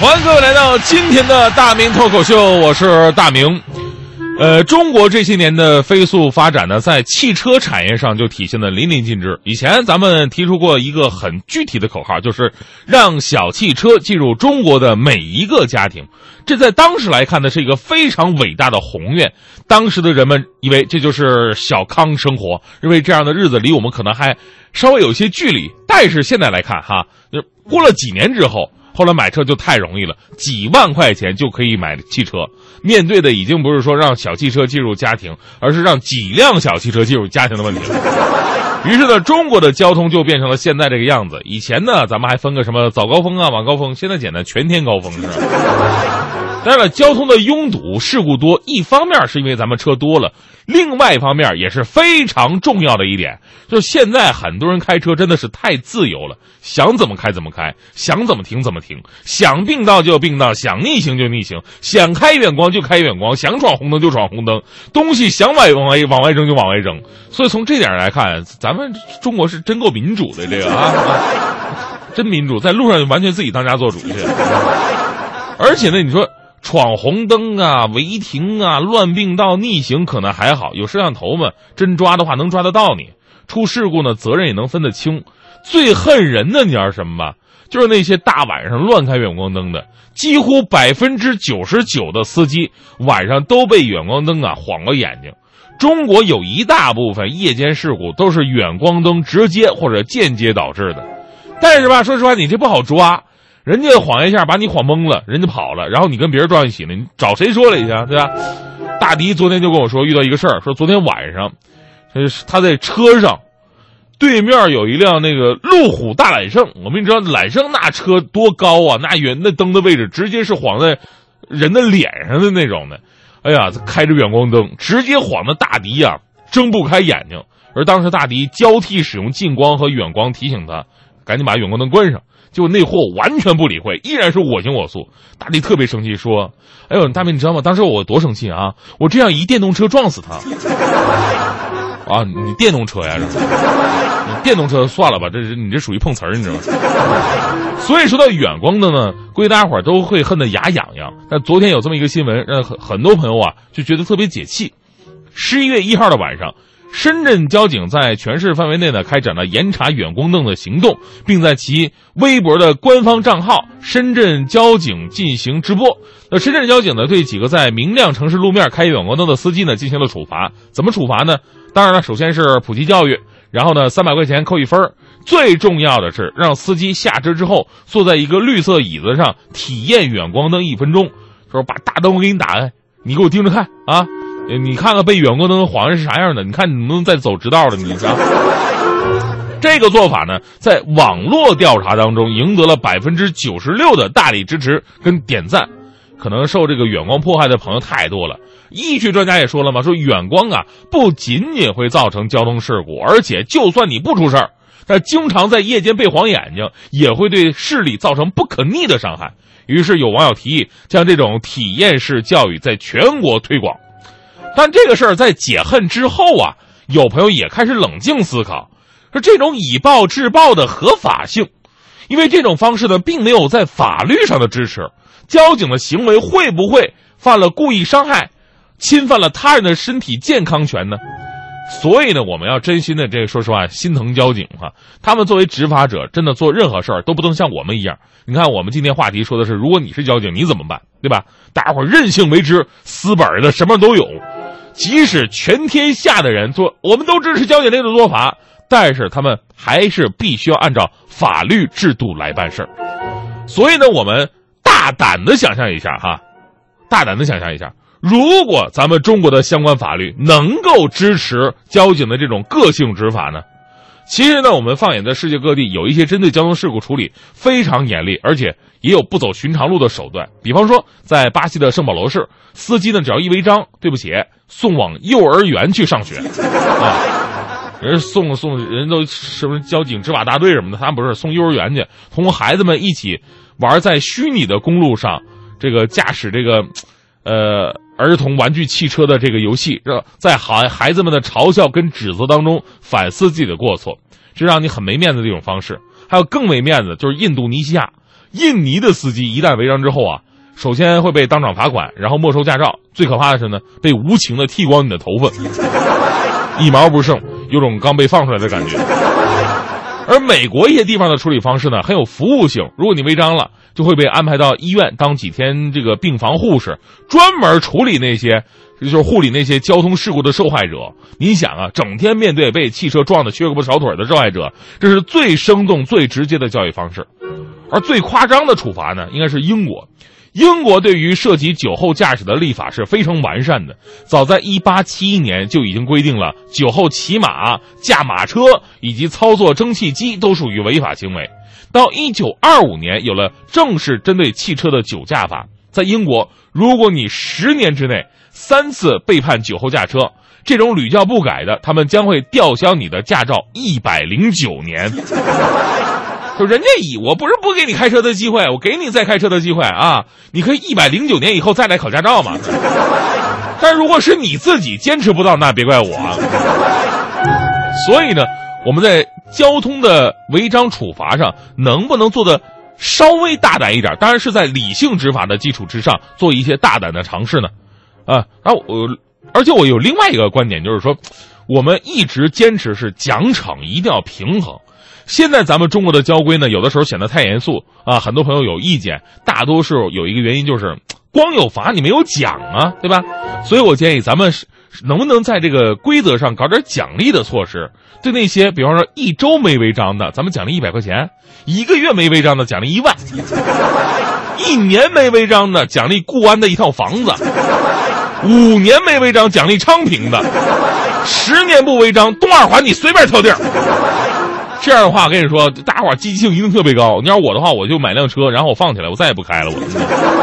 欢迎各位来到今天的大明脱口秀，我是大明。呃，中国这些年的飞速发展呢，在汽车产业上就体现的淋漓尽致。以前咱们提出过一个很具体的口号，就是让小汽车进入中国的每一个家庭。这在当时来看呢，是一个非常伟大的宏愿。当时的人们以为这就是小康生活，认为这样的日子离我们可能还稍微有些距离。但是现在来看，哈，过了几年之后。后来买车就太容易了，几万块钱就可以买汽车。面对的已经不是说让小汽车进入家庭，而是让几辆小汽车进入家庭的问题了。于是呢，中国的交通就变成了现在这个样子。以前呢，咱们还分个什么早高峰啊、晚高峰，现在简单全天高峰是吧？当然了，交通的拥堵、事故多，一方面是因为咱们车多了，另外一方面也是非常重要的一点，就是现在很多人开车真的是太自由了，想怎么开怎么开，想怎么停怎么停，想并道就并道，想逆行就逆行，想开远光就开远光，想闯红灯就闯红灯，东西想往往外往外扔就往外扔。所以从这点来看，咱咱们中国是真够民主的，这个啊，真民主，在路上完全自己当家做主去。而且呢，你说。闯红灯啊，违停啊，乱并道、逆行可能还好，有摄像头嘛，真抓的话能抓得到你。出事故呢，责任也能分得清。最恨人的你知道什么吧？就是那些大晚上乱开远光灯的，几乎百分之九十九的司机晚上都被远光灯啊晃了眼睛。中国有一大部分夜间事故都是远光灯直接或者间接导致的，但是吧，说实话，你这不好抓。人家晃一下把你晃懵了，人家跑了，然后你跟别人撞一起了，你找谁说理去？对吧？大迪昨天就跟我说遇到一个事儿，说昨天晚上，他在车上，对面有一辆那个路虎大揽胜，我们你知道揽胜那车多高啊？那远那灯的位置直接是晃在人的脸上的那种的，哎呀，开着远光灯，直接晃的大迪呀睁不开眼睛，而当时大迪交替使用近光和远光提醒他，赶紧把远光灯关上。就那货完全不理会，依然是我行我素。大迪特别生气，说：“哎呦，大明，你知道吗？当时我多生气啊！我这样一电动车撞死他。啊，你电动车呀？你电动车算了吧，这是你这属于碰瓷儿，你知道吗？所以说到远光灯呢，估计大家伙都会恨得牙痒痒。但昨天有这么一个新闻，让很很多朋友啊就觉得特别解气。十一月一号的晚上。深圳交警在全市范围内呢开展了严查远光灯的行动，并在其微博的官方账号“深圳交警”进行直播。那深圳交警呢对几个在明亮城市路面开远光灯的司机呢进行了处罚。怎么处罚呢？当然了，首先是普及教育，然后呢三百块钱扣一分最重要的是让司机下车之后坐在一个绿色椅子上体验远光灯一分钟，说把大灯我给你打开，你给我盯着看啊。你看看被远光灯晃是啥样的？你看你能不能再走直道了？你看，这个做法呢，在网络调查当中赢得了百分之九十六的大力支持跟点赞。可能受这个远光迫害的朋友太多了。医学专家也说了嘛，说远光啊不仅仅会造成交通事故，而且就算你不出事儿，但经常在夜间被晃眼睛，也会对视力造成不可逆的伤害。于是有网友提议，将这种体验式教育在全国推广。但这个事儿在解恨之后啊，有朋友也开始冷静思考，说这种以暴制暴的合法性，因为这种方式呢，并没有在法律上的支持，交警的行为会不会犯了故意伤害，侵犯了他人的身体健康权呢？所以呢，我们要真心的这说实话，心疼交警哈。他们作为执法者，真的做任何事儿都不能像我们一样。你看，我们今天话题说的是，如果你是交警，你怎么办？对吧？大家伙任性为之，死本的什么都有。即使全天下的人做，我们都支持交警这种做法，但是他们还是必须要按照法律制度来办事儿。所以呢，我们大胆的想象一下哈，大胆的想象一下，如果咱们中国的相关法律能够支持交警的这种个性执法呢？其实呢，我们放眼在世界各地，有一些针对交通事故处理非常严厉，而且也有不走寻常路的手段。比方说，在巴西的圣保罗市，司机呢只要一违章，对不起，送往幼儿园去上学，啊，人送送人都什么交警执法大队什么的，他不是送幼儿园去，同孩子们一起玩在虚拟的公路上，这个驾驶这个，呃。儿童玩具汽车的这个游戏，在孩孩子们的嘲笑跟指责当中反思自己的过错，这让你很没面子的一种方式。还有更没面子，就是印度尼西亚印尼的司机一旦违章之后啊，首先会被当场罚款，然后没收驾照，最可怕的是呢，被无情的剃光你的头发，一毛不剩，有种刚被放出来的感觉。而美国一些地方的处理方式呢，很有服务性。如果你违章了，就会被安排到医院当几天这个病房护士，专门处理那些，就是护理那些交通事故的受害者。你想啊，整天面对被汽车撞得缺胳膊少腿的受害者，这是最生动、最直接的教育方式。而最夸张的处罚呢，应该是英国。英国对于涉及酒后驾驶的立法是非常完善的，早在一八七一年就已经规定了，酒后骑马、驾马车以及操作蒸汽机都属于违法行为。到一九二五年，有了正式针对汽车的酒驾法。在英国，如果你十年之内三次被判酒后驾车，这种屡教不改的，他们将会吊销你的驾照一百零九年。就人家以我不是不给你开车的机会，我给你再开车的机会啊！你可以一百零九年以后再来考驾照嘛。但如果是你自己坚持不到，那别怪我。啊所以呢，我们在交通的违章处罚上能不能做的稍微大胆一点？当然是在理性执法的基础之上做一些大胆的尝试呢。啊，然后我，而且我有另外一个观点，就是说，我们一直坚持是奖惩一定要平衡。现在咱们中国的交规呢，有的时候显得太严肃啊，很多朋友有意见。大多数有一个原因就是，光有罚你没有奖啊，对吧？所以我建议咱们能不能在这个规则上搞点奖励的措施？对那些比方说一周没违章的，咱们奖励一百块钱；一个月没违章的，奖励一万；一年没违章的，奖励固安的一套房子；五年没违章，奖励昌平的；十年不违章，东二环你随便挑地儿。这样的话，我跟你说，大家伙积极性一定特别高。你要我的话，我就买辆车，然后我放起来，我再也不开了。我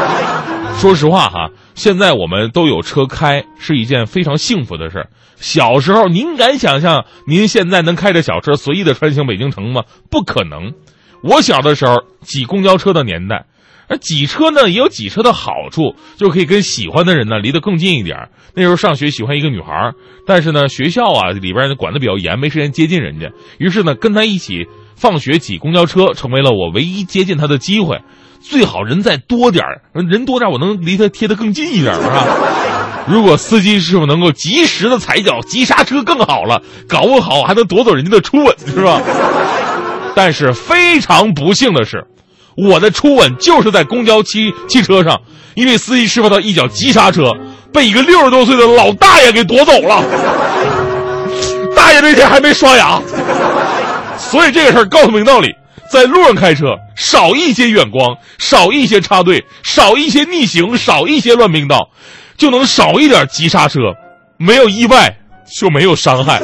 说实话哈，现在我们都有车开，是一件非常幸福的事小时候，您敢想象您现在能开着小车随意的穿行北京城吗？不可能。我小的时候挤公交车的年代。而挤车呢，也有挤车的好处，就可以跟喜欢的人呢离得更近一点。那时候上学喜欢一个女孩，但是呢学校啊里边管的比较严，没时间接近人家。于是呢跟她一起放学挤公交车，成为了我唯一接近她的机会。最好人再多点人多点我能离她贴得更近一点，是吧？如果司机师傅能够及时的踩脚急刹车更好了，搞不好还能夺走人家的初吻，是吧？但是非常不幸的是。我的初吻就是在公交汽汽车上，因为司机师傅他一脚急刹车，被一个六十多岁的老大爷给夺走了。大爷那天还没刷牙，所以这个事儿告诉明道理：在路上开车，少一些远光，少一些插队，少一些逆行，少一些乱并道，就能少一点急刹车，没有意外就没有伤害。